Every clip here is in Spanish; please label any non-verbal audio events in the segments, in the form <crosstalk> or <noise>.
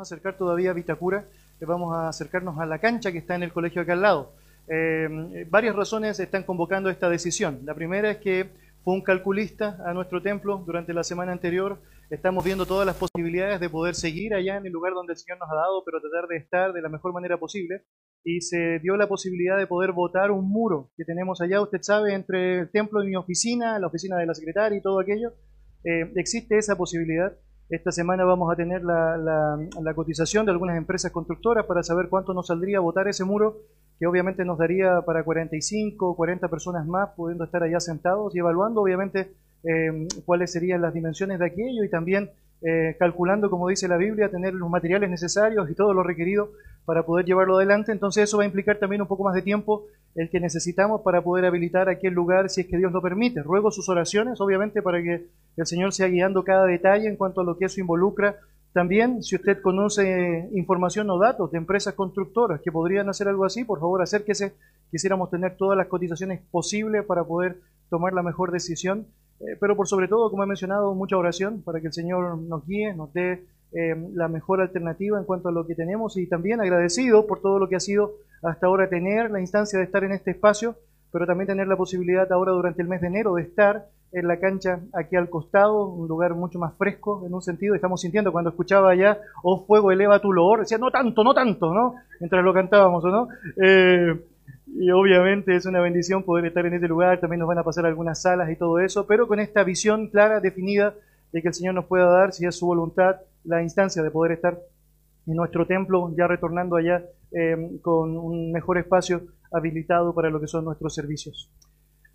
a acercar todavía a Vitacura, eh, vamos a acercarnos a la cancha que está en el colegio acá al lado. Eh, varias razones están convocando esta decisión. La primera es que fue un calculista a nuestro templo durante la semana anterior. Estamos viendo todas las posibilidades de poder seguir allá en el lugar donde el Señor nos ha dado, pero tratar de estar de la mejor manera posible. Y se dio la posibilidad de poder votar un muro que tenemos allá, usted sabe, entre el templo y mi oficina, la oficina de la secretaria y todo aquello. Eh, existe esa posibilidad. Esta semana vamos a tener la, la, cotización de algunas empresas constructoras para saber cuánto nos saldría votar ese muro, que obviamente nos daría para 45 o 40 personas más pudiendo estar allá sentados y evaluando obviamente eh, cuáles serían las dimensiones de aquello y también eh, calculando, como dice la Biblia, tener los materiales necesarios y todo lo requerido para poder llevarlo adelante. Entonces eso va a implicar también un poco más de tiempo el que necesitamos para poder habilitar aquel lugar si es que Dios lo permite. Ruego sus oraciones, obviamente, para que el Señor sea guiando cada detalle en cuanto a lo que eso involucra. También, si usted conoce información o datos de empresas constructoras que podrían hacer algo así, por favor acérquese. Quisiéramos tener todas las cotizaciones posibles para poder tomar la mejor decisión. Eh, pero por sobre todo, como he mencionado, mucha oración para que el Señor nos guíe, nos dé eh, la mejor alternativa en cuanto a lo que tenemos y también agradecido por todo lo que ha sido hasta ahora tener la instancia de estar en este espacio, pero también tener la posibilidad ahora durante el mes de enero de estar en la cancha aquí al costado, un lugar mucho más fresco en un sentido. Estamos sintiendo cuando escuchaba allá, oh fuego, eleva tu loor, decía, no tanto, no tanto, ¿no? Mientras lo cantábamos, ¿no? Eh, y obviamente es una bendición poder estar en este lugar, también nos van a pasar algunas salas y todo eso, pero con esta visión clara, definida, de que el Señor nos pueda dar, si es su voluntad, la instancia de poder estar en nuestro templo, ya retornando allá eh, con un mejor espacio habilitado para lo que son nuestros servicios.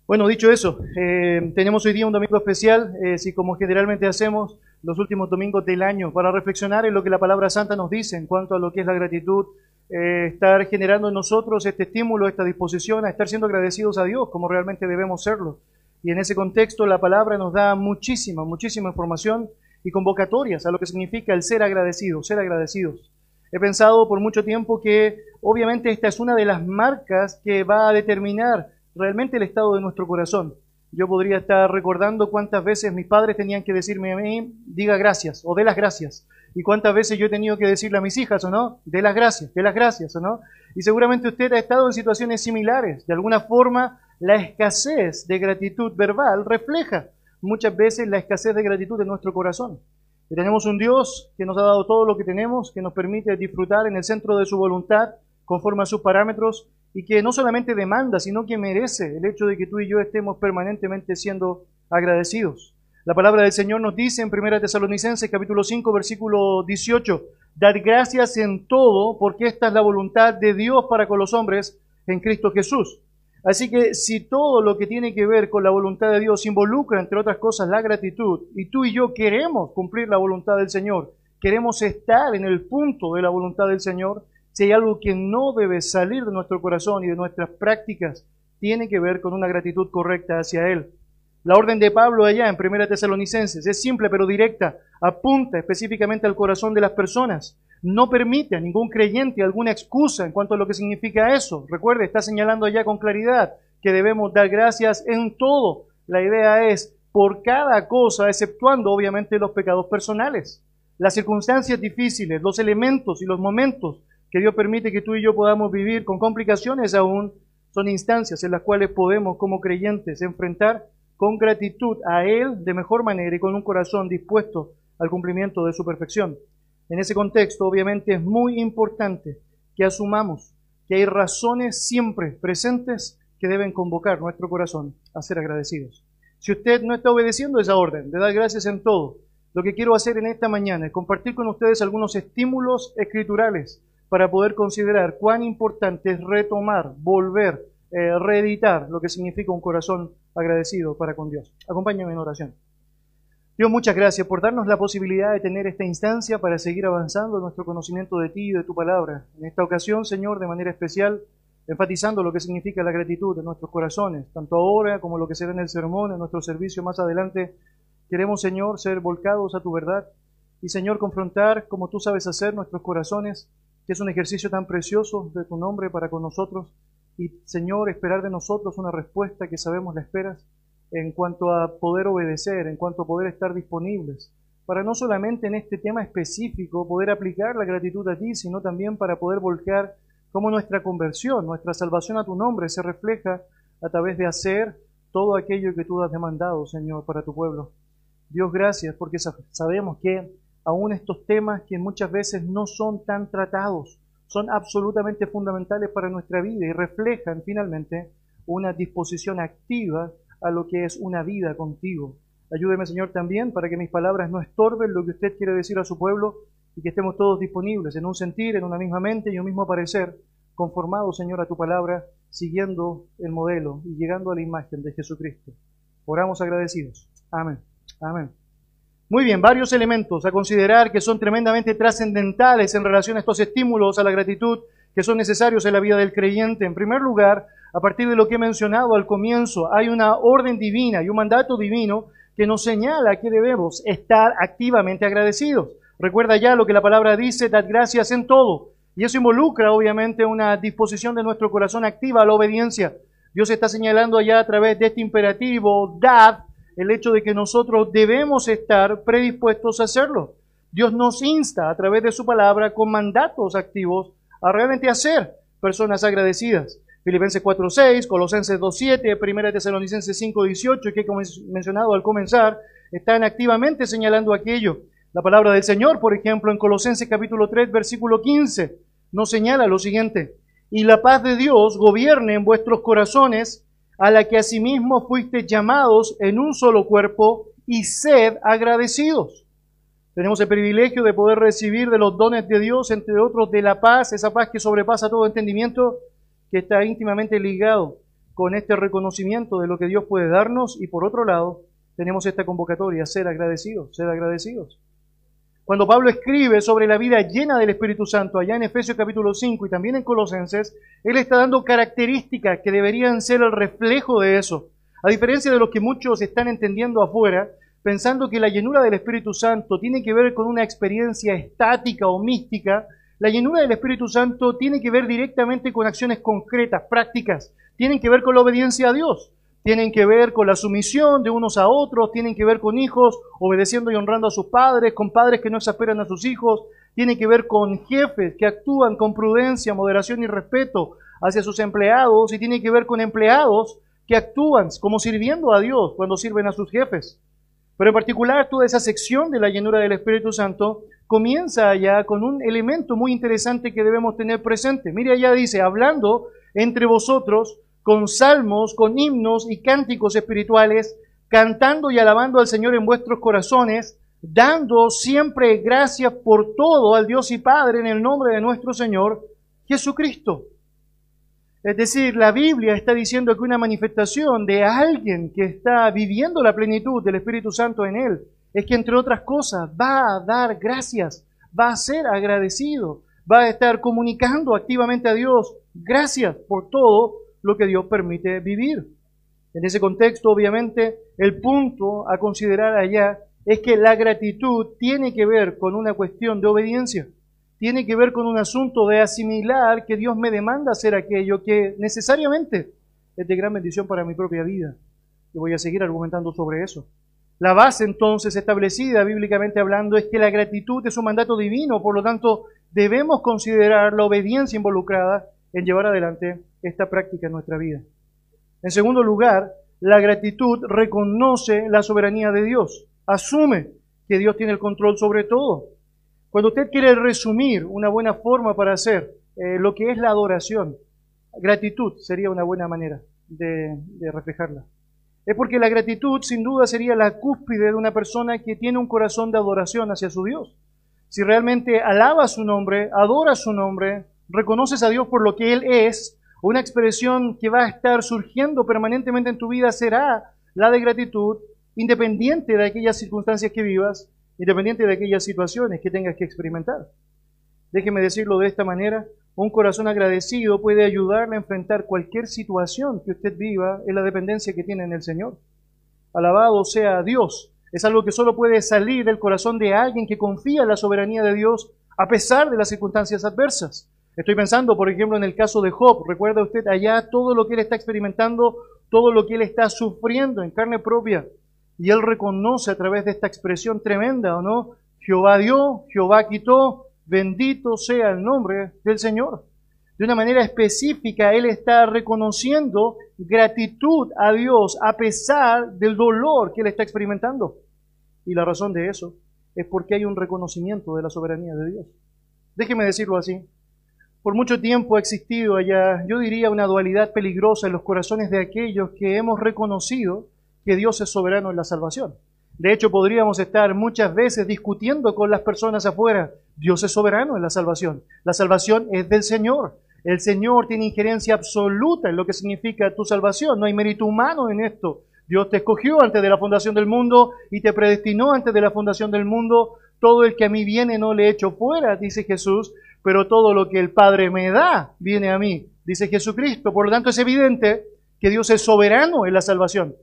Bueno, dicho eso, eh, tenemos hoy día un domingo especial, eh, si como generalmente hacemos los últimos domingos del año, para reflexionar en lo que la palabra santa nos dice en cuanto a lo que es la gratitud, eh, estar generando en nosotros este estímulo, esta disposición a estar siendo agradecidos a Dios como realmente debemos serlo. Y en ese contexto la palabra nos da muchísima, muchísima información y convocatorias a lo que significa el ser agradecidos, ser agradecidos. He pensado por mucho tiempo que obviamente esta es una de las marcas que va a determinar realmente el estado de nuestro corazón. Yo podría estar recordando cuántas veces mis padres tenían que decirme a mí, diga gracias o de las gracias. Y cuántas veces yo he tenido que decirle a mis hijas, ¿o no? De las gracias, de las gracias, ¿o no? Y seguramente usted ha estado en situaciones similares. De alguna forma, la escasez de gratitud verbal refleja muchas veces la escasez de gratitud en nuestro corazón. Tenemos un Dios que nos ha dado todo lo que tenemos, que nos permite disfrutar en el centro de su voluntad, conforme a sus parámetros, y que no solamente demanda, sino que merece el hecho de que tú y yo estemos permanentemente siendo agradecidos. La palabra del Señor nos dice en 1 Tesalonicenses capítulo 5 versículo 18, dar gracias en todo porque esta es la voluntad de Dios para con los hombres en Cristo Jesús. Así que si todo lo que tiene que ver con la voluntad de Dios involucra, entre otras cosas, la gratitud, y tú y yo queremos cumplir la voluntad del Señor, queremos estar en el punto de la voluntad del Señor, si hay algo que no debe salir de nuestro corazón y de nuestras prácticas, tiene que ver con una gratitud correcta hacia Él. La orden de Pablo allá en 1 Tesalonicenses es simple pero directa, apunta específicamente al corazón de las personas. No permite a ningún creyente alguna excusa en cuanto a lo que significa eso. Recuerde, está señalando allá con claridad que debemos dar gracias en todo. La idea es por cada cosa, exceptuando obviamente los pecados personales. Las circunstancias difíciles, los elementos y los momentos que Dios permite que tú y yo podamos vivir con complicaciones aún, son instancias en las cuales podemos como creyentes enfrentar con gratitud a Él de mejor manera y con un corazón dispuesto al cumplimiento de su perfección. En ese contexto, obviamente, es muy importante que asumamos que hay razones siempre presentes que deben convocar nuestro corazón a ser agradecidos. Si usted no está obedeciendo esa orden de dar gracias en todo, lo que quiero hacer en esta mañana es compartir con ustedes algunos estímulos escriturales para poder considerar cuán importante es retomar, volver, eh, reeditar lo que significa un corazón agradecido para con Dios. Acompáñame en oración. Dios, muchas gracias por darnos la posibilidad de tener esta instancia para seguir avanzando en nuestro conocimiento de ti y de tu palabra. En esta ocasión, Señor, de manera especial, enfatizando lo que significa la gratitud en nuestros corazones, tanto ahora como lo que será en el sermón, en nuestro servicio más adelante. Queremos, Señor, ser volcados a tu verdad y, Señor, confrontar, como tú sabes hacer, nuestros corazones que es un ejercicio tan precioso de tu nombre para con nosotros. Y Señor, esperar de nosotros una respuesta que sabemos la esperas en cuanto a poder obedecer, en cuanto a poder estar disponibles para no solamente en este tema específico poder aplicar la gratitud a ti, sino también para poder volcar cómo nuestra conversión, nuestra salvación a tu nombre se refleja a través de hacer todo aquello que tú has demandado, Señor, para tu pueblo. Dios, gracias, porque sabemos que aún estos temas que muchas veces no son tan tratados, son absolutamente fundamentales para nuestra vida y reflejan finalmente una disposición activa a lo que es una vida contigo. Ayúdeme, Señor, también para que mis palabras no estorben lo que usted quiere decir a su pueblo y que estemos todos disponibles en un sentir, en una misma mente y un mismo parecer, conformados, Señor, a tu palabra, siguiendo el modelo y llegando a la imagen de Jesucristo. Oramos agradecidos. Amén. Amén. Muy bien, varios elementos a considerar que son tremendamente trascendentales en relación a estos estímulos a la gratitud que son necesarios en la vida del creyente. En primer lugar, a partir de lo que he mencionado al comienzo, hay una orden divina y un mandato divino que nos señala que debemos estar activamente agradecidos. Recuerda ya lo que la palabra dice, dad gracias en todo. Y eso involucra obviamente una disposición de nuestro corazón activa a la obediencia. Dios está señalando allá a través de este imperativo, dad, el hecho de que nosotros debemos estar predispuestos a hacerlo. Dios nos insta a través de su palabra con mandatos activos a realmente hacer personas agradecidas. Filipenses 4.6, Colosenses 2.7, 1 Tesalonicenses 5.18, que como mencionado al comenzar, están activamente señalando aquello. La palabra del Señor, por ejemplo, en Colosenses capítulo 3, versículo 15, nos señala lo siguiente, y la paz de Dios gobierne en vuestros corazones, a la que asimismo fuiste llamados en un solo cuerpo, y sed agradecidos. Tenemos el privilegio de poder recibir de los dones de Dios, entre otros de la paz, esa paz que sobrepasa todo entendimiento, que está íntimamente ligado con este reconocimiento de lo que Dios puede darnos y por otro lado tenemos esta convocatoria, ser agradecidos, ser agradecidos. Cuando Pablo escribe sobre la vida llena del Espíritu Santo, allá en Efesios capítulo 5 y también en Colosenses, él está dando características que deberían ser el reflejo de eso. A diferencia de lo que muchos están entendiendo afuera, pensando que la llenura del Espíritu Santo tiene que ver con una experiencia estática o mística, la llenura del Espíritu Santo tiene que ver directamente con acciones concretas, prácticas, tienen que ver con la obediencia a Dios, tienen que ver con la sumisión de unos a otros, tienen que ver con hijos obedeciendo y honrando a sus padres, con padres que no exasperan a sus hijos, tienen que ver con jefes que actúan con prudencia, moderación y respeto hacia sus empleados y tienen que ver con empleados que actúan como sirviendo a Dios cuando sirven a sus jefes. Pero en particular toda esa sección de la llenura del Espíritu Santo comienza allá con un elemento muy interesante que debemos tener presente. Mire allá dice, hablando entre vosotros con salmos, con himnos y cánticos espirituales, cantando y alabando al Señor en vuestros corazones, dando siempre gracias por todo al Dios y Padre en el nombre de nuestro Señor Jesucristo. Es decir, la Biblia está diciendo que una manifestación de alguien que está viviendo la plenitud del Espíritu Santo en él es que, entre otras cosas, va a dar gracias, va a ser agradecido, va a estar comunicando activamente a Dios gracias por todo lo que Dios permite vivir. En ese contexto, obviamente, el punto a considerar allá es que la gratitud tiene que ver con una cuestión de obediencia tiene que ver con un asunto de asimilar que Dios me demanda hacer aquello que necesariamente es de gran bendición para mi propia vida. Y voy a seguir argumentando sobre eso. La base entonces establecida bíblicamente hablando es que la gratitud es un mandato divino, por lo tanto debemos considerar la obediencia involucrada en llevar adelante esta práctica en nuestra vida. En segundo lugar, la gratitud reconoce la soberanía de Dios, asume que Dios tiene el control sobre todo. Cuando usted quiere resumir una buena forma para hacer eh, lo que es la adoración, gratitud sería una buena manera de, de reflejarla. Es porque la gratitud sin duda sería la cúspide de una persona que tiene un corazón de adoración hacia su Dios. Si realmente alaba su nombre, adora su nombre, reconoces a Dios por lo que Él es, una expresión que va a estar surgiendo permanentemente en tu vida será la de gratitud, independiente de aquellas circunstancias que vivas, independiente de aquellas situaciones que tengas que experimentar. Déjeme decirlo de esta manera, un corazón agradecido puede ayudarle a enfrentar cualquier situación que usted viva en la dependencia que tiene en el Señor. Alabado sea Dios. Es algo que solo puede salir del corazón de alguien que confía en la soberanía de Dios a pesar de las circunstancias adversas. Estoy pensando, por ejemplo, en el caso de Job. Recuerda usted allá todo lo que él está experimentando, todo lo que él está sufriendo en carne propia. Y él reconoce a través de esta expresión tremenda, ¿o no? Jehová dio, Jehová quitó, bendito sea el nombre del Señor. De una manera específica, él está reconociendo gratitud a Dios a pesar del dolor que él está experimentando. Y la razón de eso es porque hay un reconocimiento de la soberanía de Dios. Déjeme decirlo así. Por mucho tiempo ha existido allá, yo diría, una dualidad peligrosa en los corazones de aquellos que hemos reconocido que Dios es soberano en la salvación. De hecho, podríamos estar muchas veces discutiendo con las personas afuera. Dios es soberano en la salvación. La salvación es del Señor. El Señor tiene injerencia absoluta en lo que significa tu salvación. No hay mérito humano en esto. Dios te escogió antes de la fundación del mundo y te predestinó antes de la fundación del mundo. Todo el que a mí viene no le echo fuera, dice Jesús, pero todo lo que el Padre me da viene a mí, dice Jesucristo. Por lo tanto, es evidente que Dios es soberano en la salvación.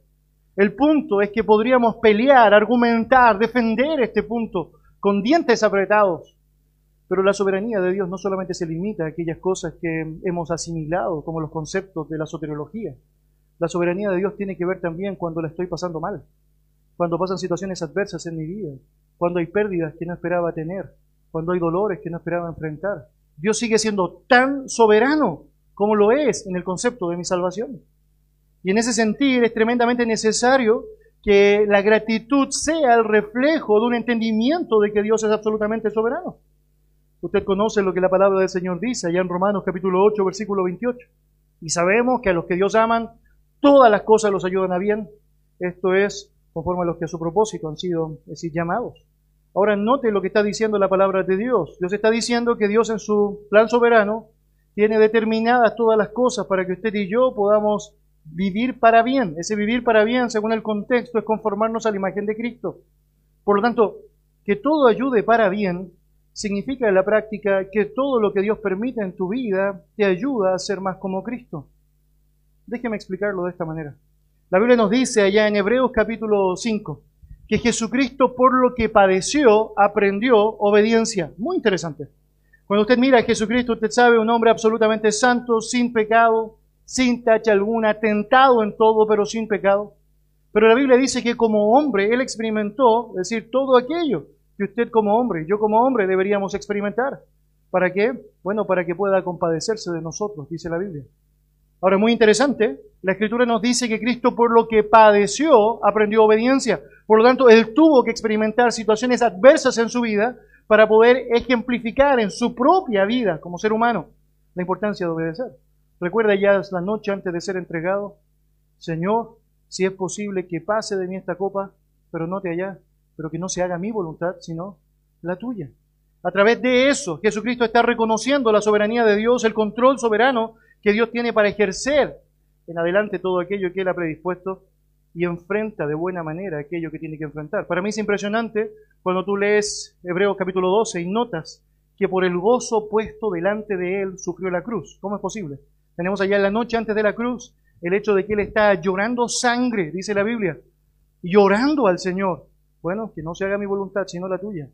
El punto es que podríamos pelear, argumentar, defender este punto con dientes apretados. Pero la soberanía de Dios no solamente se limita a aquellas cosas que hemos asimilado, como los conceptos de la soteriología. La soberanía de Dios tiene que ver también cuando la estoy pasando mal, cuando pasan situaciones adversas en mi vida, cuando hay pérdidas que no esperaba tener, cuando hay dolores que no esperaba enfrentar. Dios sigue siendo tan soberano como lo es en el concepto de mi salvación. Y en ese sentido es tremendamente necesario que la gratitud sea el reflejo de un entendimiento de que Dios es absolutamente soberano. Usted conoce lo que la palabra del Señor dice allá en Romanos capítulo 8, versículo 28. Y sabemos que a los que Dios aman, todas las cosas los ayudan a bien. Esto es conforme a los que a su propósito han sido decir, llamados. Ahora note lo que está diciendo la palabra de Dios. Dios está diciendo que Dios en su plan soberano tiene determinadas todas las cosas para que usted y yo podamos vivir para bien. Ese vivir para bien, según el contexto, es conformarnos a la imagen de Cristo. Por lo tanto, que todo ayude para bien significa en la práctica que todo lo que Dios permite en tu vida te ayuda a ser más como Cristo. Déjeme explicarlo de esta manera. La Biblia nos dice allá en Hebreos capítulo 5 que Jesucristo por lo que padeció aprendió obediencia. Muy interesante. Cuando usted mira a Jesucristo, usted sabe, un hombre absolutamente santo, sin pecado, sin tacha alguna, tentado en todo, pero sin pecado. Pero la Biblia dice que como hombre él experimentó, es decir, todo aquello que usted como hombre yo como hombre deberíamos experimentar. ¿Para qué? Bueno, para que pueda compadecerse de nosotros, dice la Biblia. Ahora, muy interesante, la Escritura nos dice que Cristo por lo que padeció aprendió obediencia. Por lo tanto, Él tuvo que experimentar situaciones adversas en su vida para poder ejemplificar en su propia vida como ser humano la importancia de obedecer. Recuerda ya la noche antes de ser entregado, Señor, si es posible que pase de mí esta copa, pero no te allá, pero que no se haga mi voluntad, sino la tuya. A través de eso, Jesucristo está reconociendo la soberanía de Dios, el control soberano que Dios tiene para ejercer en adelante todo aquello que Él ha predispuesto y enfrenta de buena manera aquello que tiene que enfrentar. Para mí es impresionante cuando tú lees Hebreos capítulo 12 y notas que por el gozo puesto delante de Él sufrió la cruz. ¿Cómo es posible? Tenemos allá en la noche antes de la cruz el hecho de que él está llorando sangre, dice la Biblia, llorando al Señor. Bueno, que no se haga mi voluntad, sino la tuya.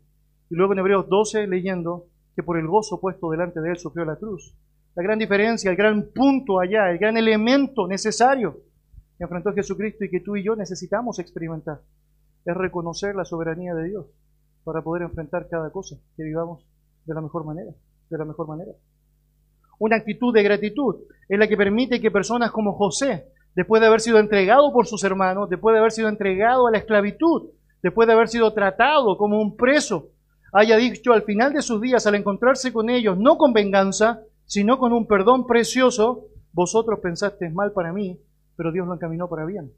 Y luego en Hebreos 12 leyendo que por el gozo puesto delante de él sufrió la cruz. La gran diferencia, el gran punto allá, el gran elemento necesario enfrentó Jesucristo y que tú y yo necesitamos experimentar es reconocer la soberanía de Dios para poder enfrentar cada cosa, que vivamos de la mejor manera, de la mejor manera una actitud de gratitud. Es la que permite que personas como José, después de haber sido entregado por sus hermanos, después de haber sido entregado a la esclavitud, después de haber sido tratado como un preso, haya dicho al final de sus días, al encontrarse con ellos, no con venganza, sino con un perdón precioso, vosotros pensasteis mal para mí, pero Dios lo encaminó para bien.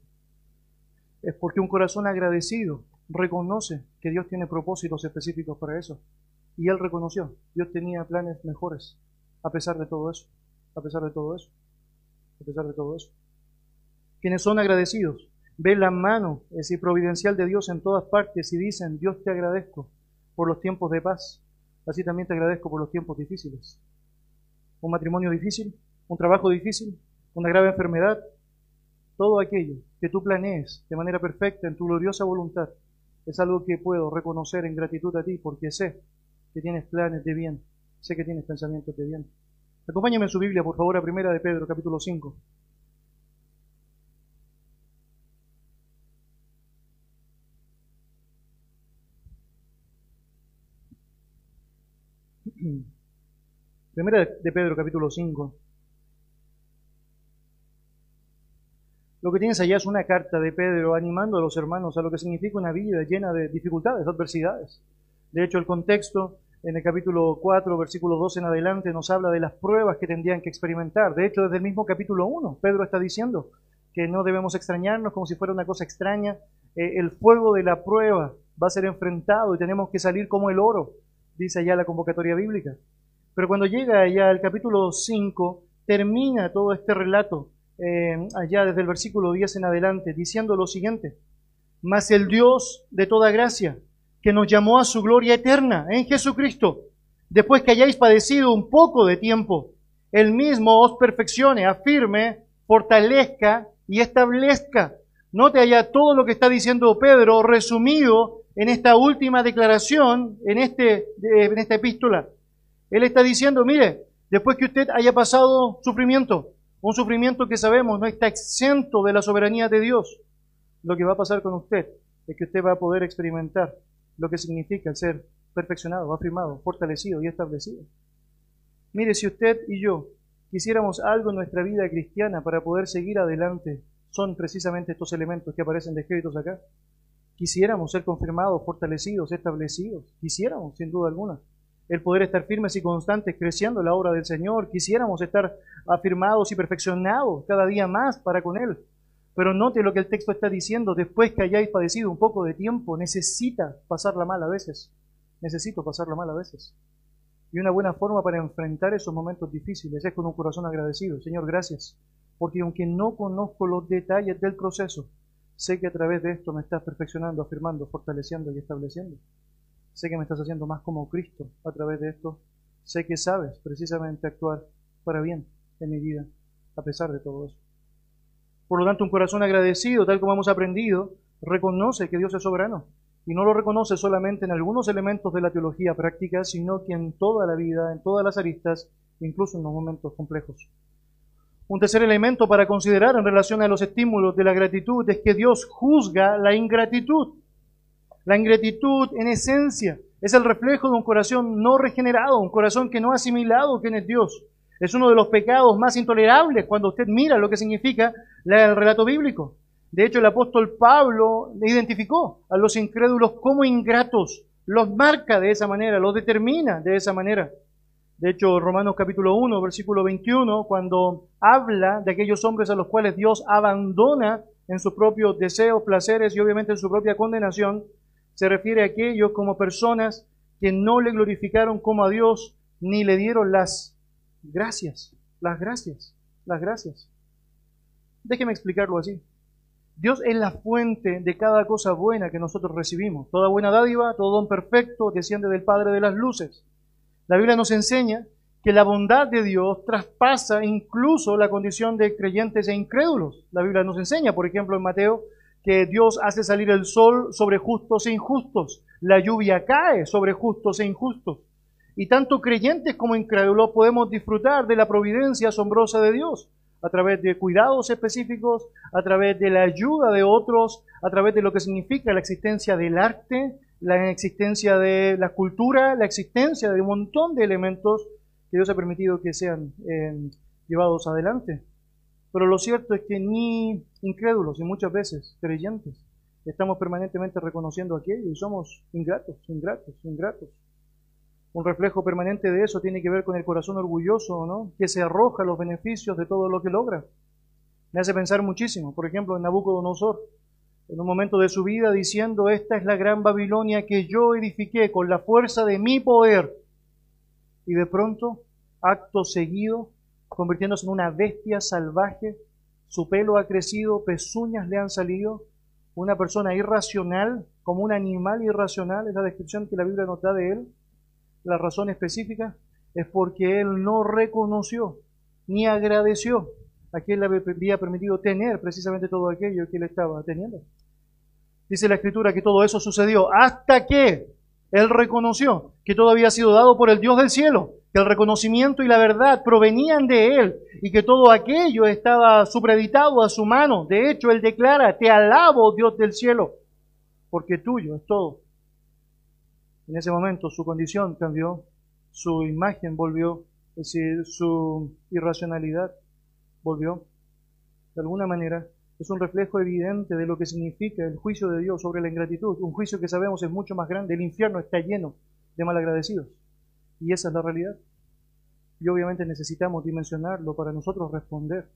Es porque un corazón agradecido reconoce que Dios tiene propósitos específicos para eso. Y él reconoció, Dios tenía planes mejores a pesar de todo eso, a pesar de todo eso, a pesar de todo eso. Quienes son agradecidos ven la mano, es providencial de Dios en todas partes y dicen, Dios te agradezco por los tiempos de paz, así también te agradezco por los tiempos difíciles. Un matrimonio difícil, un trabajo difícil, una grave enfermedad, todo aquello que tú planees de manera perfecta en tu gloriosa voluntad es algo que puedo reconocer en gratitud a ti porque sé que tienes planes de bien, sé que tienes pensamientos de bien. Acompáñame en su Biblia, por favor, a Primera de Pedro, capítulo 5. <clears throat> Primera de Pedro, capítulo 5. Lo que tienes allá es una carta de Pedro animando a los hermanos a lo que significa una vida llena de dificultades, adversidades. De hecho, el contexto en el capítulo 4, versículo 12 en adelante, nos habla de las pruebas que tendrían que experimentar. De hecho, desde el mismo capítulo 1, Pedro está diciendo que no debemos extrañarnos como si fuera una cosa extraña. Eh, el fuego de la prueba va a ser enfrentado y tenemos que salir como el oro, dice allá la convocatoria bíblica. Pero cuando llega allá al capítulo 5, termina todo este relato eh, allá desde el versículo 10 en adelante, diciendo lo siguiente, mas el Dios de toda gracia, que nos llamó a su gloria eterna en Jesucristo, después que hayáis padecido un poco de tiempo, Él mismo os perfeccione, afirme, fortalezca y establezca. Note allá todo lo que está diciendo Pedro resumido en esta última declaración, en, este, en esta epístola. Él está diciendo, mire, después que usted haya pasado sufrimiento, un sufrimiento que sabemos no está exento de la soberanía de Dios. Lo que va a pasar con usted es que usted va a poder experimentar lo que significa el ser perfeccionado, afirmado, fortalecido y establecido. Mire, si usted y yo quisiéramos algo en nuestra vida cristiana para poder seguir adelante, son precisamente estos elementos que aparecen descritos acá. Quisiéramos ser confirmados, fortalecidos, establecidos. Quisiéramos, sin duda alguna el poder estar firmes y constantes creciendo la obra del Señor. Quisiéramos estar afirmados y perfeccionados cada día más para con Él. Pero note lo que el texto está diciendo, después que hayáis padecido un poco de tiempo, necesita pasarla mal a veces. Necesito pasarla mal a veces. Y una buena forma para enfrentar esos momentos difíciles es con un corazón agradecido. Señor, gracias. Porque aunque no conozco los detalles del proceso, sé que a través de esto me estás perfeccionando, afirmando, fortaleciendo y estableciendo. Sé que me estás haciendo más como Cristo a través de esto. Sé que sabes precisamente actuar para bien en mi vida, a pesar de todo eso. Por lo tanto, un corazón agradecido, tal como hemos aprendido, reconoce que Dios es soberano. Y no lo reconoce solamente en algunos elementos de la teología práctica, sino que en toda la vida, en todas las aristas, incluso en los momentos complejos. Un tercer elemento para considerar en relación a los estímulos de la gratitud es que Dios juzga la ingratitud. La ingratitud, en esencia, es el reflejo de un corazón no regenerado, un corazón que no ha asimilado quién es Dios. Es uno de los pecados más intolerables cuando usted mira lo que significa el relato bíblico. De hecho, el apóstol Pablo identificó a los incrédulos como ingratos, los marca de esa manera, los determina de esa manera. De hecho, Romanos capítulo 1, versículo 21, cuando habla de aquellos hombres a los cuales Dios abandona en sus propios deseos, placeres y obviamente en su propia condenación, se refiere a aquellos como personas que no le glorificaron como a Dios ni le dieron las gracias, las gracias, las gracias. Déjeme explicarlo así. Dios es la fuente de cada cosa buena que nosotros recibimos. Toda buena dádiva, todo don perfecto desciende del Padre de las Luces. La Biblia nos enseña que la bondad de Dios traspasa incluso la condición de creyentes e incrédulos. La Biblia nos enseña, por ejemplo, en Mateo que Dios hace salir el sol sobre justos e injustos, la lluvia cae sobre justos e injustos. Y tanto creyentes como incrédulos podemos disfrutar de la providencia asombrosa de Dios a través de cuidados específicos, a través de la ayuda de otros, a través de lo que significa la existencia del arte, la existencia de la cultura, la existencia de un montón de elementos que Dios ha permitido que sean eh, llevados adelante. Pero lo cierto es que ni incrédulos y muchas veces creyentes estamos permanentemente reconociendo aquello y somos ingratos, ingratos, ingratos. Un reflejo permanente de eso tiene que ver con el corazón orgulloso, ¿no? Que se arroja los beneficios de todo lo que logra. Me hace pensar muchísimo, por ejemplo, en Nabucodonosor, en un momento de su vida diciendo, esta es la gran Babilonia que yo edifiqué con la fuerza de mi poder. Y de pronto, acto seguido, convirtiéndose en una bestia salvaje, su pelo ha crecido, pezuñas le han salido, una persona irracional, como un animal irracional, es la descripción que la Biblia nos da de él. La razón específica es porque él no reconoció ni agradeció a quien le había permitido tener precisamente todo aquello que él estaba teniendo. Dice la escritura que todo eso sucedió hasta que él reconoció que todo había sido dado por el Dios del cielo que el reconocimiento y la verdad provenían de Él y que todo aquello estaba supreditado a su mano. De hecho, Él declara, te alabo, Dios del cielo, porque tuyo es todo. En ese momento su condición cambió, su imagen volvió es decir, su irracionalidad volvió. De alguna manera, es un reflejo evidente de lo que significa el juicio de Dios sobre la ingratitud, un juicio que sabemos es mucho más grande. El infierno está lleno de malagradecidos. Y esa es la realidad. Y obviamente necesitamos dimensionarlo para nosotros responder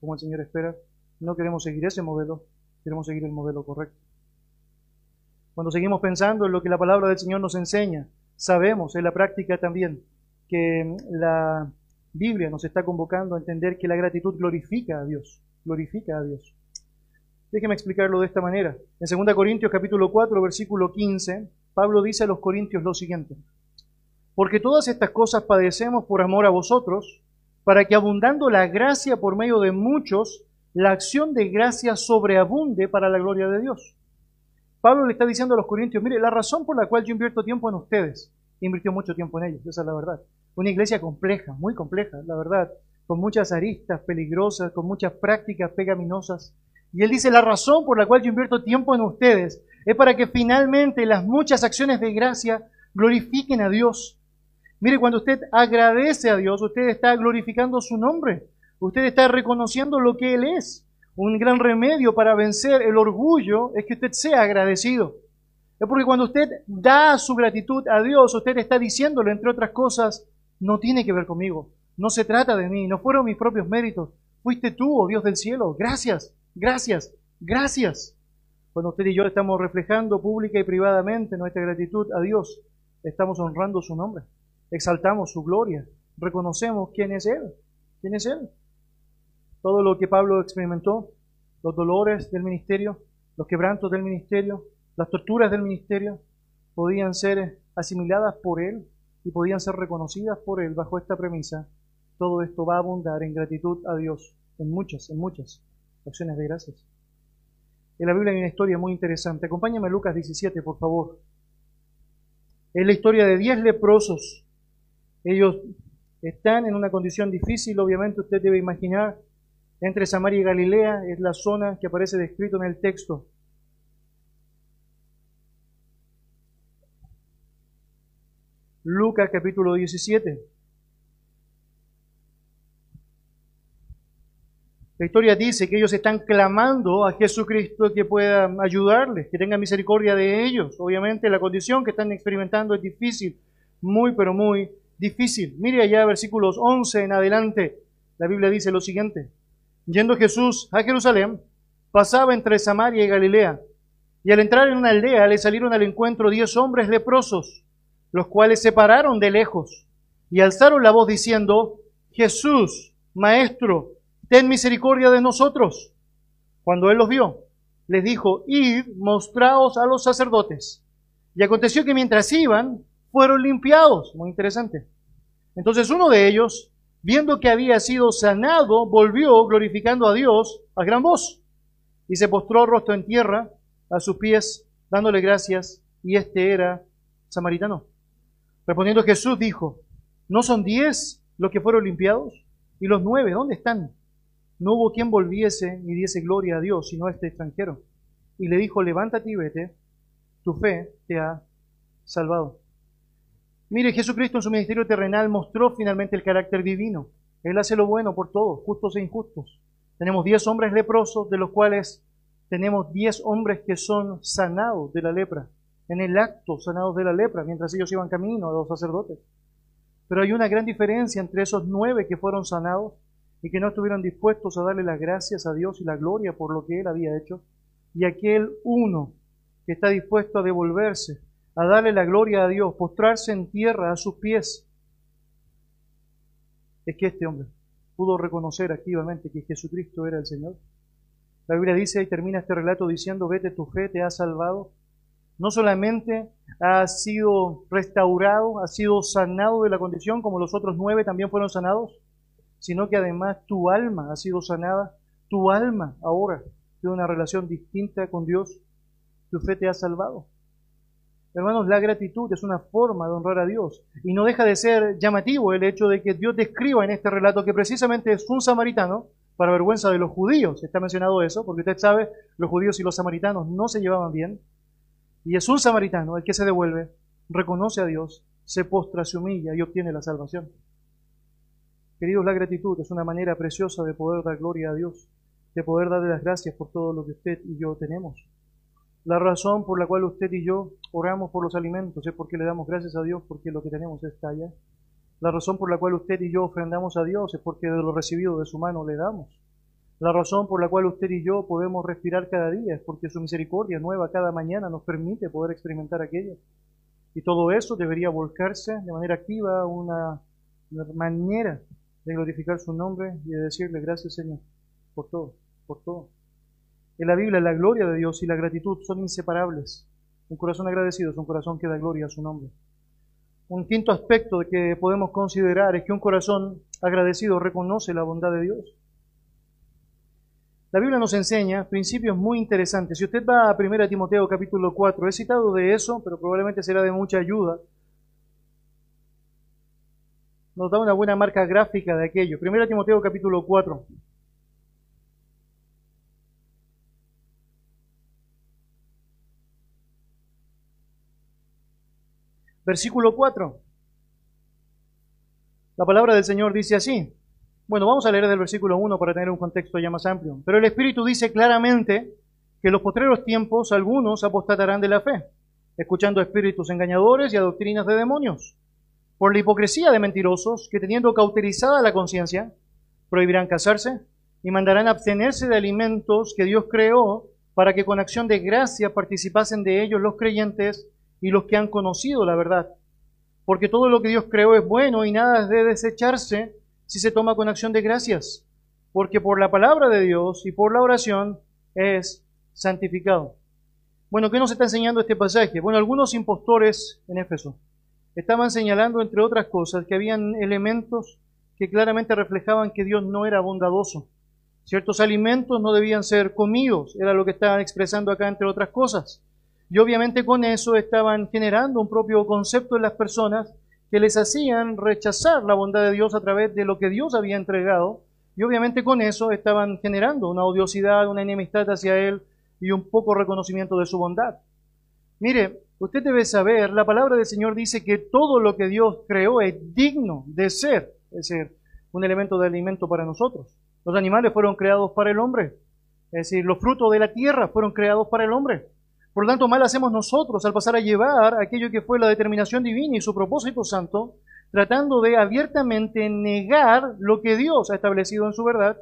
como el Señor espera. No queremos seguir ese modelo, queremos seguir el modelo correcto. Cuando seguimos pensando en lo que la palabra del Señor nos enseña, sabemos en la práctica también que la Biblia nos está convocando a entender que la gratitud glorifica a Dios, glorifica a Dios. Déjeme explicarlo de esta manera. En 2 Corintios capítulo 4, versículo 15, Pablo dice a los corintios lo siguiente: Porque todas estas cosas padecemos por amor a vosotros, para que abundando la gracia por medio de muchos, la acción de gracia sobreabunde para la gloria de Dios. Pablo le está diciendo a los corintios, mire, la razón por la cual yo invierto tiempo en ustedes, invirtió mucho tiempo en ellos, esa es la verdad. Una iglesia compleja, muy compleja, la verdad, con muchas aristas peligrosas, con muchas prácticas pegaminosas. Y él dice, la razón por la cual yo invierto tiempo en ustedes es para que finalmente las muchas acciones de gracia glorifiquen a Dios. Mire, cuando usted agradece a Dios, usted está glorificando su nombre. Usted está reconociendo lo que Él es. Un gran remedio para vencer el orgullo es que usted sea agradecido. Es porque cuando usted da su gratitud a Dios, usted está diciéndole, entre otras cosas, no tiene que ver conmigo, no se trata de mí, no fueron mis propios méritos, fuiste tú, oh Dios del cielo, gracias, gracias, gracias. Cuando usted y yo estamos reflejando pública y privadamente nuestra gratitud a Dios, estamos honrando su nombre, exaltamos su gloria, reconocemos quién es Él, quién es Él todo lo que Pablo experimentó, los dolores del ministerio, los quebrantos del ministerio, las torturas del ministerio, podían ser asimiladas por él y podían ser reconocidas por él bajo esta premisa. Todo esto va a abundar en gratitud a Dios, en muchas, en muchas acciones de gracias. En la Biblia hay una historia muy interesante. Acompáñame a Lucas 17, por favor. Es la historia de diez leprosos. Ellos están en una condición difícil, obviamente usted debe imaginar entre Samaria y Galilea es la zona que aparece descrito en el texto. Lucas capítulo 17. La historia dice que ellos están clamando a Jesucristo que pueda ayudarles, que tenga misericordia de ellos. Obviamente la condición que están experimentando es difícil, muy pero muy difícil. Mire allá versículos 11 en adelante. La Biblia dice lo siguiente. Yendo Jesús a Jerusalén, pasaba entre Samaria y Galilea, y al entrar en una aldea le salieron al encuentro diez hombres leprosos, los cuales se pararon de lejos y alzaron la voz diciendo, Jesús, Maestro, ten misericordia de nosotros. Cuando él los vio, les dijo, id, mostraos a los sacerdotes. Y aconteció que mientras iban, fueron limpiados. Muy interesante. Entonces uno de ellos, viendo que había sido sanado, volvió glorificando a Dios a gran voz y se postró rostro en tierra a sus pies, dándole gracias, y este era samaritano. Respondiendo Jesús dijo, ¿no son diez los que fueron limpiados? ¿Y los nueve dónde están? No hubo quien volviese ni diese gloria a Dios, sino este extranjero. Y le dijo, levántate y vete, tu fe te ha salvado. Mire, Jesucristo en su ministerio terrenal mostró finalmente el carácter divino. Él hace lo bueno por todos, justos e injustos. Tenemos diez hombres leprosos, de los cuales tenemos diez hombres que son sanados de la lepra, en el acto sanados de la lepra, mientras ellos iban camino a los sacerdotes. Pero hay una gran diferencia entre esos nueve que fueron sanados y que no estuvieron dispuestos a darle las gracias a Dios y la gloria por lo que Él había hecho, y aquel uno que está dispuesto a devolverse a darle la gloria a Dios, postrarse en tierra a sus pies, es que este hombre pudo reconocer activamente que Jesucristo era el Señor. La Biblia dice y termina este relato diciendo, vete, tu fe te ha salvado. No solamente ha sido restaurado, ha sido sanado de la condición, como los otros nueve también fueron sanados, sino que además tu alma ha sido sanada. Tu alma ahora tiene una relación distinta con Dios. Tu fe te ha salvado. Hermanos, la gratitud es una forma de honrar a Dios. Y no deja de ser llamativo el hecho de que Dios describa en este relato que precisamente es un samaritano, para vergüenza de los judíos, está mencionado eso, porque usted sabe, los judíos y los samaritanos no se llevaban bien. Y es un samaritano el que se devuelve, reconoce a Dios, se postra, se humilla y obtiene la salvación. Queridos, la gratitud es una manera preciosa de poder dar gloria a Dios, de poder darle las gracias por todo lo que usted y yo tenemos. La razón por la cual usted y yo oramos por los alimentos es porque le damos gracias a Dios porque lo que tenemos está allá. La razón por la cual usted y yo ofrendamos a Dios es porque de lo recibido de su mano le damos. La razón por la cual usted y yo podemos respirar cada día es porque su misericordia nueva cada mañana nos permite poder experimentar aquello. Y todo eso debería volcarse de manera activa a una, manera de glorificar su nombre y de decirle gracias Señor por todo, por todo. En la Biblia la gloria de Dios y la gratitud son inseparables. Un corazón agradecido es un corazón que da gloria a su nombre. Un quinto aspecto que podemos considerar es que un corazón agradecido reconoce la bondad de Dios. La Biblia nos enseña principios muy interesantes. Si usted va a 1 Timoteo capítulo 4, he citado de eso, pero probablemente será de mucha ayuda. Nos da una buena marca gráfica de aquello. 1 Timoteo capítulo 4. Versículo 4. La palabra del Señor dice así. Bueno, vamos a leer del versículo 1 para tener un contexto ya más amplio. Pero el Espíritu dice claramente que en los postreros tiempos algunos apostatarán de la fe, escuchando espíritus engañadores y a doctrinas de demonios, por la hipocresía de mentirosos que teniendo cauterizada la conciencia, prohibirán casarse y mandarán abstenerse de alimentos que Dios creó para que con acción de gracia participasen de ellos los creyentes y los que han conocido la verdad. Porque todo lo que Dios creó es bueno y nada es de desecharse si se toma con acción de gracias, porque por la palabra de Dios y por la oración es santificado. Bueno, ¿qué nos está enseñando este pasaje? Bueno, algunos impostores en Éfeso estaban señalando, entre otras cosas, que habían elementos que claramente reflejaban que Dios no era bondadoso. Ciertos alimentos no debían ser comidos, era lo que estaban expresando acá, entre otras cosas. Y obviamente con eso estaban generando un propio concepto en las personas que les hacían rechazar la bondad de Dios a través de lo que Dios había entregado, y obviamente con eso estaban generando una odiosidad, una enemistad hacia Él y un poco reconocimiento de su bondad. Mire, usted debe saber, la palabra del Señor dice que todo lo que Dios creó es digno de ser, es decir, un elemento de alimento para nosotros. Los animales fueron creados para el hombre, es decir, los frutos de la tierra fueron creados para el hombre. Por lo tanto, mal hacemos nosotros al pasar a llevar aquello que fue la determinación divina y su propósito santo, tratando de abiertamente negar lo que Dios ha establecido en su verdad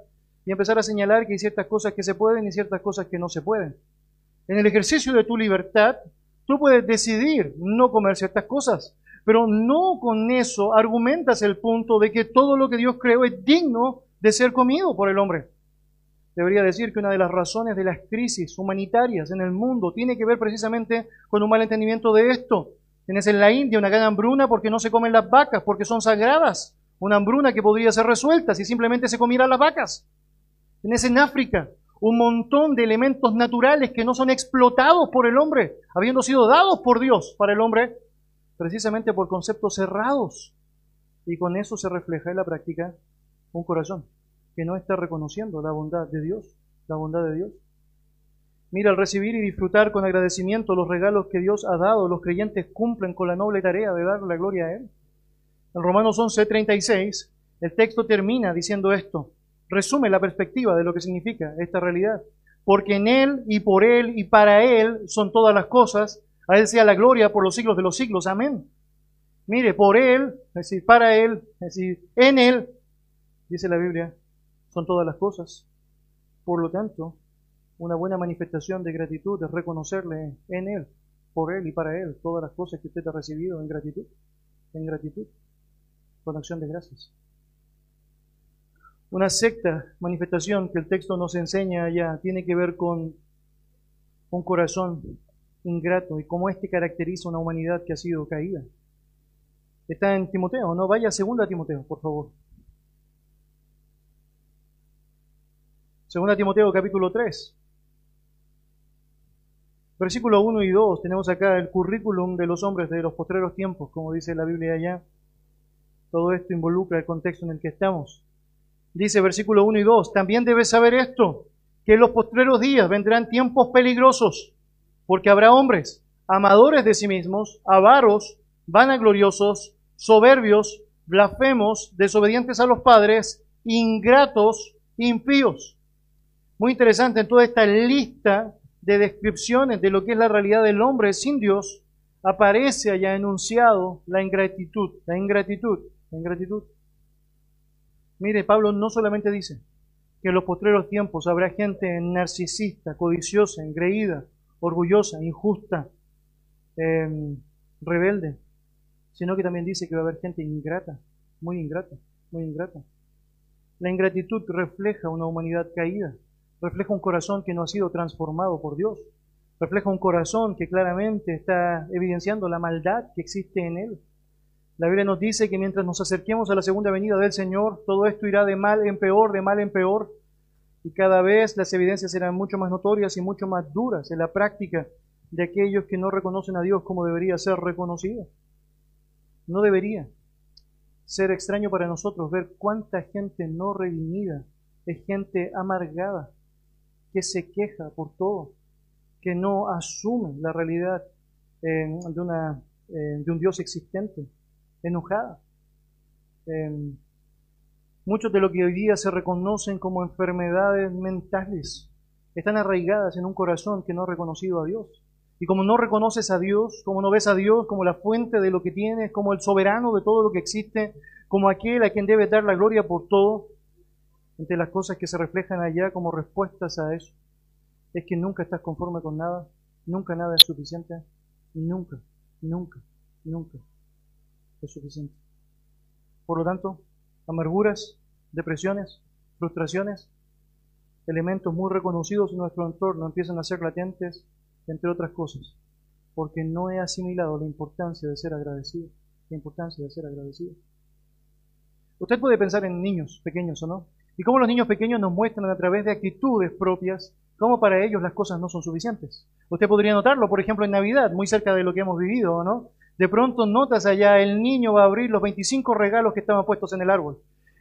y empezar a señalar que hay ciertas cosas que se pueden y ciertas cosas que no se pueden. En el ejercicio de tu libertad, tú puedes decidir no comer ciertas cosas, pero no con eso argumentas el punto de que todo lo que Dios creó es digno de ser comido por el hombre. Debería decir que una de las razones de las crisis humanitarias en el mundo tiene que ver precisamente con un mal entendimiento de esto. Tienes en la India una gran hambruna porque no se comen las vacas, porque son sagradas. Una hambruna que podría ser resuelta si simplemente se comieran las vacas. Tienes en África un montón de elementos naturales que no son explotados por el hombre, habiendo sido dados por Dios para el hombre, precisamente por conceptos cerrados. Y con eso se refleja en la práctica un corazón que no está reconociendo la bondad de Dios, la bondad de Dios. Mira, al recibir y disfrutar con agradecimiento los regalos que Dios ha dado, los creyentes cumplen con la noble tarea de dar la gloria a Él. En Romanos 11:36, el texto termina diciendo esto, resume la perspectiva de lo que significa esta realidad. Porque en Él y por Él y para Él son todas las cosas, a Él sea la gloria por los siglos de los siglos. Amén. Mire, por Él, es decir, para Él, es decir, en Él, dice la Biblia, son todas las cosas. Por lo tanto, una buena manifestación de gratitud es reconocerle en Él, por Él y para Él, todas las cosas que usted ha recibido en gratitud, en gratitud, con acción de gracias. Una secta manifestación que el texto nos enseña allá tiene que ver con un corazón ingrato y cómo este caracteriza una humanidad que ha sido caída. Está en Timoteo, no vaya a segunda Timoteo, por favor. Segunda Timoteo capítulo 3. Versículo 1 y 2, tenemos acá el currículum de los hombres de los postreros tiempos, como dice la Biblia allá. Todo esto involucra el contexto en el que estamos. Dice versículo 1 y 2, también debes saber esto, que en los postreros días vendrán tiempos peligrosos, porque habrá hombres amadores de sí mismos, avaros, vanagloriosos, soberbios, blasfemos, desobedientes a los padres, ingratos, impíos. Muy interesante en toda esta lista de descripciones de lo que es la realidad del hombre sin Dios, aparece allá enunciado la ingratitud, la ingratitud, la ingratitud. Mire, Pablo no solamente dice que en los postreros tiempos habrá gente narcisista, codiciosa, engreída, orgullosa, injusta, em, rebelde, sino que también dice que va a haber gente ingrata, muy ingrata, muy ingrata. La ingratitud refleja una humanidad caída, refleja un corazón que no ha sido transformado por Dios, refleja un corazón que claramente está evidenciando la maldad que existe en él. La Biblia nos dice que mientras nos acerquemos a la segunda venida del Señor, todo esto irá de mal en peor, de mal en peor, y cada vez las evidencias serán mucho más notorias y mucho más duras en la práctica de aquellos que no reconocen a Dios como debería ser reconocido. No debería ser extraño para nosotros ver cuánta gente no redimida es gente amargada, que se queja por todo, que no asume la realidad eh, de, una, eh, de un Dios existente, enojada. Eh, muchos de lo que hoy día se reconocen como enfermedades mentales están arraigadas en un corazón que no ha reconocido a Dios. Y como no reconoces a Dios, como no ves a Dios como la fuente de lo que tienes, como el soberano de todo lo que existe, como aquel a quien debe dar la gloria por todo, entre las cosas que se reflejan allá como respuestas a eso, es que nunca estás conforme con nada, nunca nada es suficiente, nunca, nunca, nunca es suficiente. Por lo tanto, amarguras, depresiones, frustraciones, elementos muy reconocidos en nuestro entorno empiezan a ser latentes, entre otras cosas, porque no he asimilado la importancia de ser agradecido, la importancia de ser agradecido. Usted puede pensar en niños pequeños o no, y cómo los niños pequeños nos muestran a través de actitudes propias cómo para ellos las cosas no son suficientes. Usted podría notarlo, por ejemplo, en Navidad, muy cerca de lo que hemos vivido, ¿no? De pronto notas allá, el niño va a abrir los 25 regalos que estaban puestos en el árbol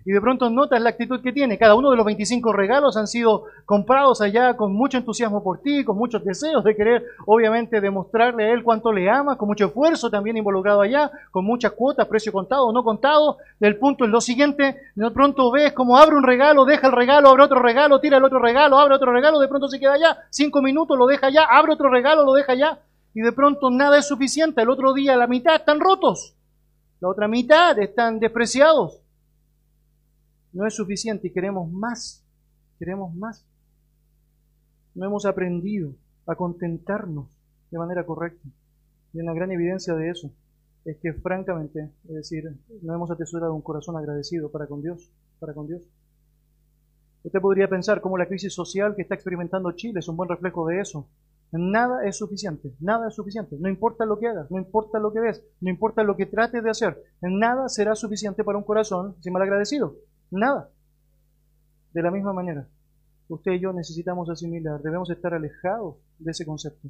y de pronto notas la actitud que tiene. Cada uno de los 25 regalos han sido comprados allá con mucho entusiasmo por ti, con muchos deseos de querer, obviamente, demostrarle a él cuánto le ama, con mucho esfuerzo también involucrado allá, con muchas cuotas, precio contado o no contado. El punto es lo siguiente, de pronto ves como abre un regalo, deja el regalo, abre otro regalo, tira el otro regalo, abre otro regalo, de pronto se queda allá, cinco minutos, lo deja allá, abre otro regalo, lo deja allá, y de pronto nada es suficiente. El otro día la mitad están rotos, la otra mitad están despreciados no es suficiente y queremos más, queremos más. No hemos aprendido a contentarnos de manera correcta. Y una gran evidencia de eso es que francamente, es decir, no hemos atesorado un corazón agradecido para con Dios, para con Dios. Usted podría pensar cómo la crisis social que está experimentando Chile es un buen reflejo de eso. Nada es suficiente, nada es suficiente. No importa lo que hagas, no importa lo que ves, no importa lo que trates de hacer, nada será suficiente para un corazón sin agradecido. Nada. De la misma manera, usted y yo necesitamos asimilar, debemos estar alejados de ese concepto,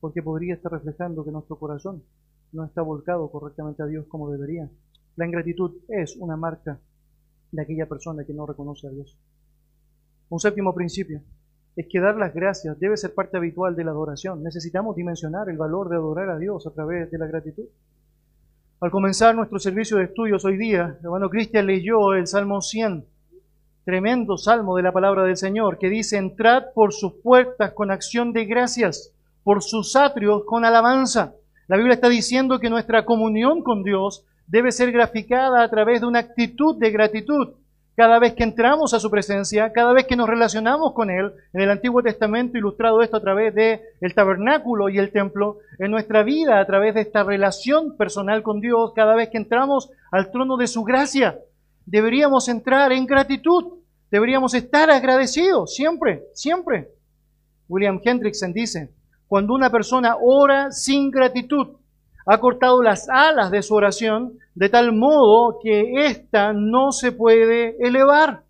porque podría estar reflejando que nuestro corazón no está volcado correctamente a Dios como debería. La ingratitud es una marca de aquella persona que no reconoce a Dios. Un séptimo principio es que dar las gracias debe ser parte habitual de la adoración. Necesitamos dimensionar el valor de adorar a Dios a través de la gratitud. Al comenzar nuestro servicio de estudios hoy día, el hermano Cristian leyó el Salmo 100, tremendo salmo de la palabra del Señor, que dice, entrad por sus puertas con acción de gracias, por sus atrios con alabanza. La Biblia está diciendo que nuestra comunión con Dios debe ser graficada a través de una actitud de gratitud cada vez que entramos a su presencia, cada vez que nos relacionamos con Él, en el Antiguo Testamento ilustrado esto a través del el tabernáculo y el templo, en nuestra vida a través de esta relación personal con Dios, cada vez que entramos al trono de su gracia, deberíamos entrar en gratitud, deberíamos estar agradecidos, siempre, siempre. William Hendrickson dice, cuando una persona ora sin gratitud, ha cortado las alas de su oración de tal modo que ésta no se puede elevar.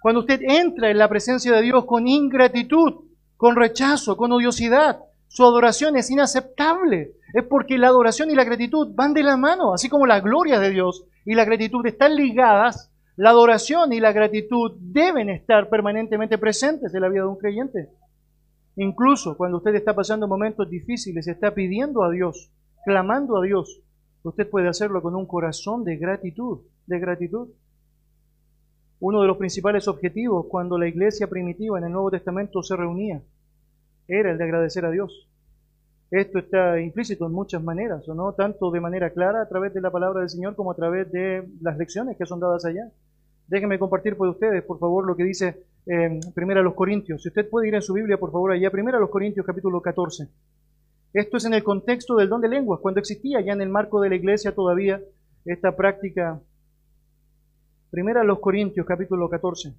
Cuando usted entra en la presencia de Dios con ingratitud, con rechazo, con odiosidad, su adoración es inaceptable. Es porque la adoración y la gratitud van de la mano, así como la gloria de Dios y la gratitud están ligadas. La adoración y la gratitud deben estar permanentemente presentes en la vida de un creyente. Incluso cuando usted está pasando momentos difíciles, está pidiendo a Dios, clamando a Dios usted puede hacerlo con un corazón de gratitud, de gratitud. Uno de los principales objetivos cuando la iglesia primitiva en el Nuevo Testamento se reunía era el de agradecer a Dios. Esto está implícito en muchas maneras, ¿o no? Tanto de manera clara a través de la palabra del Señor como a través de las lecciones que son dadas allá. Déjenme compartir por ustedes, por favor, lo que dice eh, Primera los Corintios. Si usted puede ir en su Biblia, por favor, allá, Primera los Corintios, capítulo 14. Esto es en el contexto del don de lenguas, cuando existía ya en el marco de la iglesia todavía esta práctica Primera a los Corintios, capítulo 14.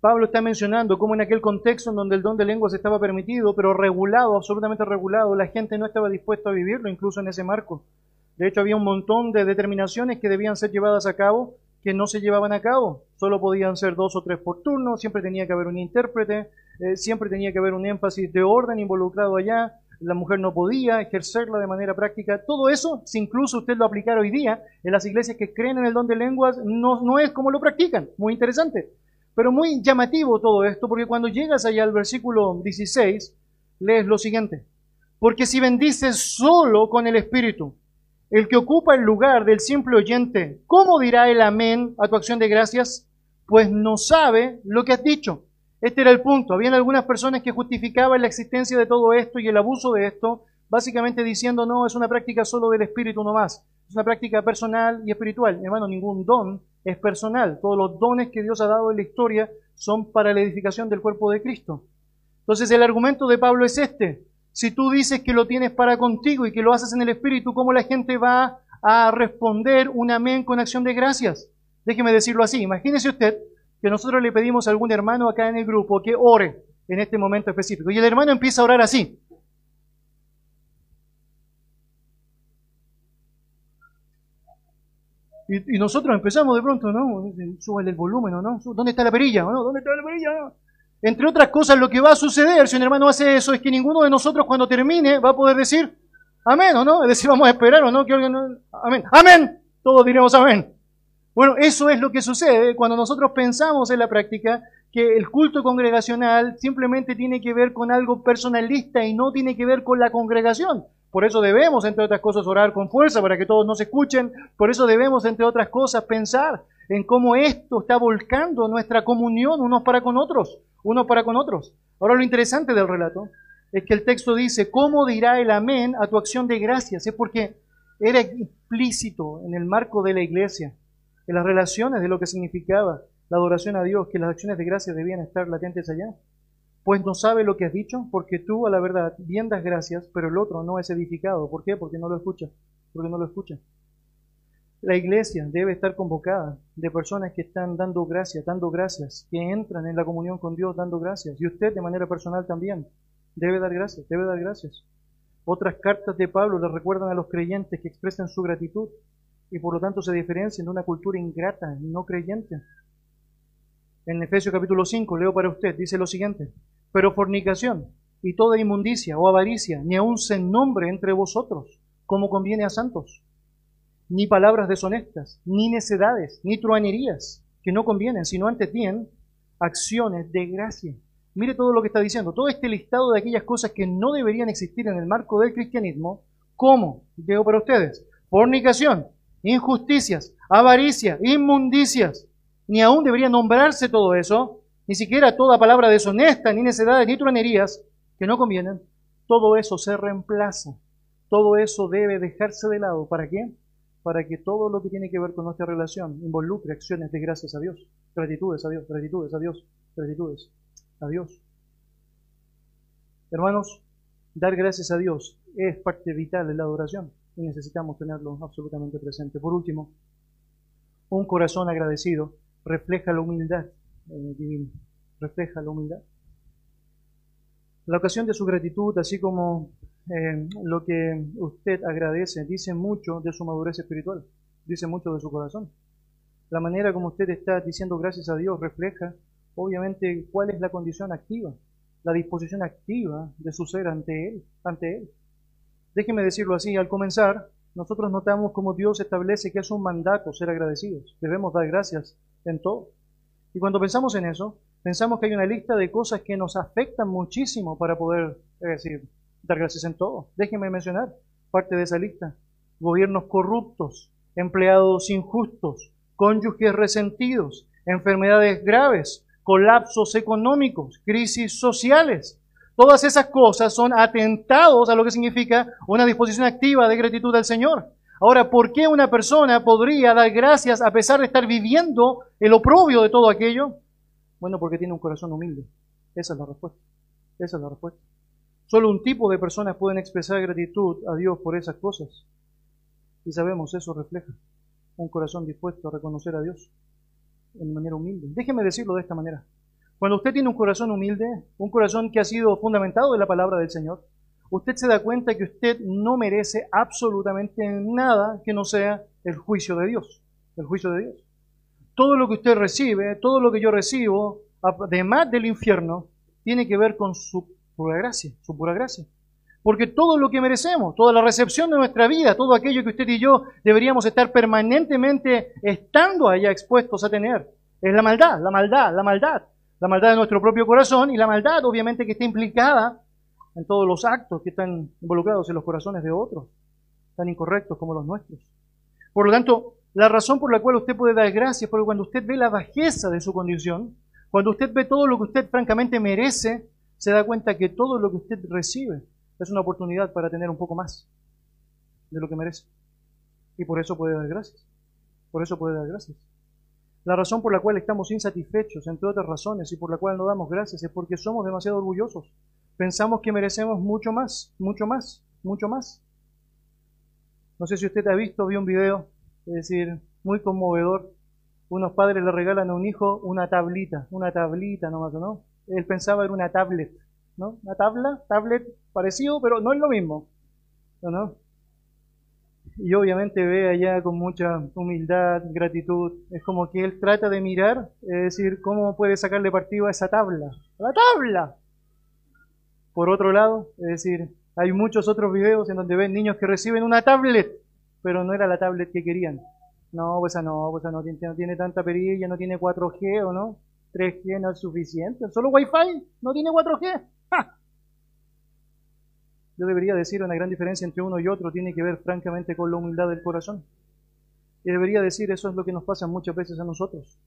Pablo está mencionando cómo en aquel contexto en donde el don de lenguas estaba permitido, pero regulado, absolutamente regulado, la gente no estaba dispuesta a vivirlo, incluso en ese marco. De hecho, había un montón de determinaciones que debían ser llevadas a cabo que no se llevaban a cabo. Solo podían ser dos o tres por turno, siempre tenía que haber un intérprete, eh, siempre tenía que haber un énfasis de orden involucrado allá, la mujer no podía ejercerla de manera práctica. Todo eso, si incluso usted lo aplicara hoy día, en las iglesias que creen en el don de lenguas, no, no es como lo practican. Muy interesante. Pero muy llamativo todo esto, porque cuando llegas allá al versículo 16, lees lo siguiente. Porque si bendices solo con el Espíritu, el que ocupa el lugar del simple oyente, ¿cómo dirá el amén a tu acción de gracias? Pues no sabe lo que has dicho. Este era el punto. Habían algunas personas que justificaban la existencia de todo esto y el abuso de esto, básicamente diciendo, no, es una práctica solo del espíritu no más. Es una práctica personal y espiritual. Hermano, ningún don es personal. Todos los dones que Dios ha dado en la historia son para la edificación del cuerpo de Cristo. Entonces el argumento de Pablo es este. Si tú dices que lo tienes para contigo y que lo haces en el Espíritu, ¿cómo la gente va a responder un amén con acción de gracias? Déjeme decirlo así. Imagínese usted que nosotros le pedimos a algún hermano acá en el grupo que ore en este momento específico. Y el hermano empieza a orar así. Y, nosotros empezamos de pronto, ¿no? Súbale el volumen, ¿no? ¿Dónde está la perilla? ¿No? ¿Dónde está la perilla? Entre otras cosas, lo que va a suceder si un hermano hace eso es que ninguno de nosotros cuando termine va a poder decir amén, ¿o no? Es decir, vamos a esperar, ¿o no? Que alguien, amén, amén, todos diremos amén. Bueno, eso es lo que sucede cuando nosotros pensamos en la práctica que el culto congregacional simplemente tiene que ver con algo personalista y no tiene que ver con la congregación. Por eso debemos, entre otras cosas, orar con fuerza para que todos nos escuchen. Por eso debemos, entre otras cosas, pensar en cómo esto está volcando nuestra comunión unos para con otros, unos para con otros. Ahora lo interesante del relato es que el texto dice, ¿cómo dirá el amén a tu acción de gracias? Es porque era explícito en el marco de la iglesia, en las relaciones de lo que significaba la adoración a Dios, que las acciones de gracias debían estar latentes allá. Pues no sabe lo que has dicho, porque tú a la verdad bien das gracias, pero el otro no es edificado. ¿Por qué? Porque no lo escucha. Porque no lo escucha. La iglesia debe estar convocada de personas que están dando gracias, dando gracias, que entran en la comunión con Dios dando gracias. Y usted de manera personal también debe dar gracias, debe dar gracias. Otras cartas de Pablo le recuerdan a los creyentes que expresan su gratitud y por lo tanto se diferencian de una cultura ingrata y no creyente. En Efesios capítulo 5, leo para usted, dice lo siguiente, pero fornicación y toda inmundicia o avaricia, ni aun se nombre entre vosotros, como conviene a santos, ni palabras deshonestas, ni necedades, ni truanerías, que no convienen, sino antes bien acciones de gracia. Mire todo lo que está diciendo, todo este listado de aquellas cosas que no deberían existir en el marco del cristianismo, como, leo para ustedes, fornicación, injusticias, avaricia, inmundicias, ni aún debería nombrarse todo eso, ni siquiera toda palabra deshonesta, ni necedades, ni truanerías que no convienen. Todo eso se reemplaza. Todo eso debe dejarse de lado. ¿Para qué? Para que todo lo que tiene que ver con nuestra relación involucre acciones de gracias a Dios, gratitudes a Dios, gratitudes a Dios, gratitudes a Dios. Hermanos, dar gracias a Dios es parte vital de la adoración y necesitamos tenerlo absolutamente presente. Por último, un corazón agradecido refleja la humildad eh, refleja la humildad. La ocasión de su gratitud, así como eh, lo que usted agradece, dice mucho de su madurez espiritual, dice mucho de su corazón. La manera como usted está diciendo gracias a Dios refleja, obviamente, cuál es la condición activa, la disposición activa de su ser ante Él, ante Él. Déjeme decirlo así, al comenzar, nosotros notamos cómo Dios establece que es un mandato ser agradecidos. Debemos dar gracias en todo. Y cuando pensamos en eso, pensamos que hay una lista de cosas que nos afectan muchísimo para poder, decir, dar gracias en todo. Déjenme mencionar parte de esa lista. Gobiernos corruptos, empleados injustos, cónyuges resentidos, enfermedades graves, colapsos económicos, crisis sociales. Todas esas cosas son atentados a lo que significa una disposición activa de gratitud al Señor. Ahora, ¿por qué una persona podría dar gracias a pesar de estar viviendo el oprobio de todo aquello? Bueno, porque tiene un corazón humilde. Esa es la respuesta. Esa es la respuesta. Solo un tipo de personas pueden expresar gratitud a Dios por esas cosas. Y sabemos, eso refleja un corazón dispuesto a reconocer a Dios en manera humilde. Déjeme decirlo de esta manera. Cuando usted tiene un corazón humilde, un corazón que ha sido fundamentado en la palabra del Señor, usted se da cuenta que usted no merece absolutamente nada que no sea el juicio de Dios. El juicio de Dios. Todo lo que usted recibe, todo lo que yo recibo, además del infierno, tiene que ver con su pura gracia, su pura gracia. Porque todo lo que merecemos, toda la recepción de nuestra vida, todo aquello que usted y yo deberíamos estar permanentemente estando allá expuestos a tener, es la maldad, la maldad, la maldad. La maldad de nuestro propio corazón y la maldad obviamente que está implicada en todos los actos que están involucrados en los corazones de otros, tan incorrectos como los nuestros. Por lo tanto, la razón por la cual usted puede dar gracias es porque cuando usted ve la bajeza de su condición, cuando usted ve todo lo que usted francamente merece, se da cuenta que todo lo que usted recibe es una oportunidad para tener un poco más de lo que merece. Y por eso puede dar gracias. Por eso puede dar gracias. La razón por la cual estamos insatisfechos, entre otras razones, y por la cual no damos gracias, es porque somos demasiado orgullosos. Pensamos que merecemos mucho más, mucho más, mucho más. No sé si usted ha visto, vi un video, es decir, muy conmovedor. Unos padres le regalan a un hijo una tablita, una tablita nomás, ¿no? Él pensaba era una tablet, ¿no? Una tabla, tablet parecido, pero no es lo mismo, ¿no? Y obviamente ve allá con mucha humildad, gratitud. Es como que él trata de mirar, es decir, cómo puede sacarle partido a esa tabla. ¡A la tabla! Por otro lado, es decir, hay muchos otros videos en donde ven niños que reciben una tablet, pero no era la tablet que querían. No, pues esa no, pues esa no tiene, no tiene tanta perilla, no tiene 4G o no. 3G no es suficiente. Solo Wi-Fi no tiene 4G. Yo debería decir una gran diferencia entre uno y otro tiene que ver francamente con la humildad del corazón. Y debería decir eso es lo que nos pasa muchas veces a nosotros.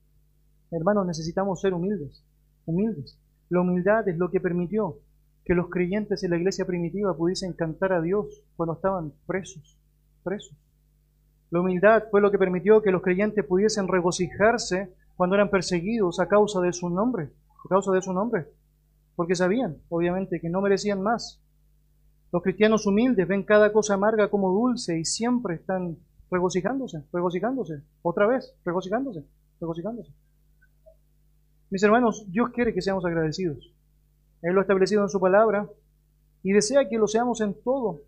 Hermanos, necesitamos ser humildes, humildes. La humildad es lo que permitió que los creyentes en la iglesia primitiva pudiesen cantar a Dios cuando estaban presos, presos. La humildad fue lo que permitió que los creyentes pudiesen regocijarse cuando eran perseguidos a causa de su nombre, a causa de su nombre, porque sabían, obviamente, que no merecían más. Los cristianos humildes ven cada cosa amarga como dulce y siempre están regocijándose, regocijándose, otra vez, regocijándose, regocijándose. Mis hermanos, Dios quiere que seamos agradecidos. Él lo ha establecido en su palabra y desea que lo seamos en todo.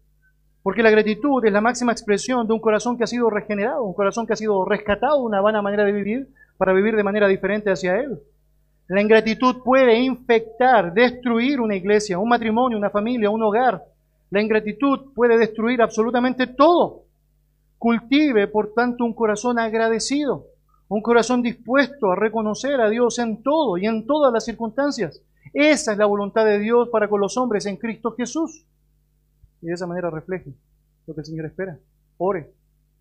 Porque la gratitud es la máxima expresión de un corazón que ha sido regenerado, un corazón que ha sido rescatado de una vana manera de vivir para vivir de manera diferente hacia Él. La ingratitud puede infectar, destruir una iglesia, un matrimonio, una familia, un hogar. La ingratitud puede destruir absolutamente todo. Cultive, por tanto, un corazón agradecido, un corazón dispuesto a reconocer a Dios en todo y en todas las circunstancias. Esa es la voluntad de Dios para con los hombres en Cristo Jesús. Y de esa manera refleje lo que el Señor espera. Ore,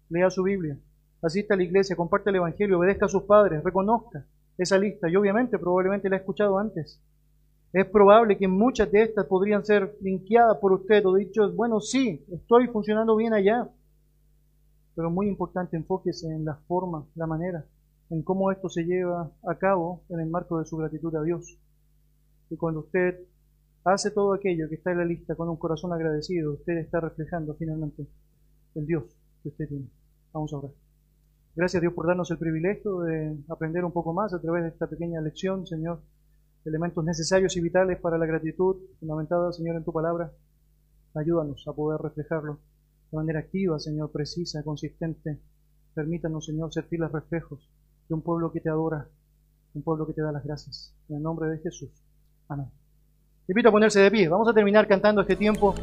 lea su Biblia, asista a la iglesia, comparte el Evangelio, obedezca a sus padres, reconozca esa lista. Y obviamente probablemente la ha escuchado antes. Es probable que muchas de estas podrían ser linkeadas por usted o dicho, bueno, sí, estoy funcionando bien allá. Pero muy importante, enfóquese en la forma, la manera, en cómo esto se lleva a cabo en el marco de su gratitud a Dios. Y cuando usted hace todo aquello que está en la lista con un corazón agradecido, usted está reflejando finalmente el Dios que usted tiene. Vamos a orar. Gracias Dios por darnos el privilegio de aprender un poco más a través de esta pequeña lección, Señor. Elementos necesarios y vitales para la gratitud, fundamentada, Señor, en tu palabra. Ayúdanos a poder reflejarlo de manera activa, Señor, precisa, consistente. Permítanos, Señor, ser fieles reflejos de un pueblo que te adora, un pueblo que te da las gracias. En el nombre de Jesús. Amén. Invito a ponerse de pie. Vamos a terminar cantando este tiempo.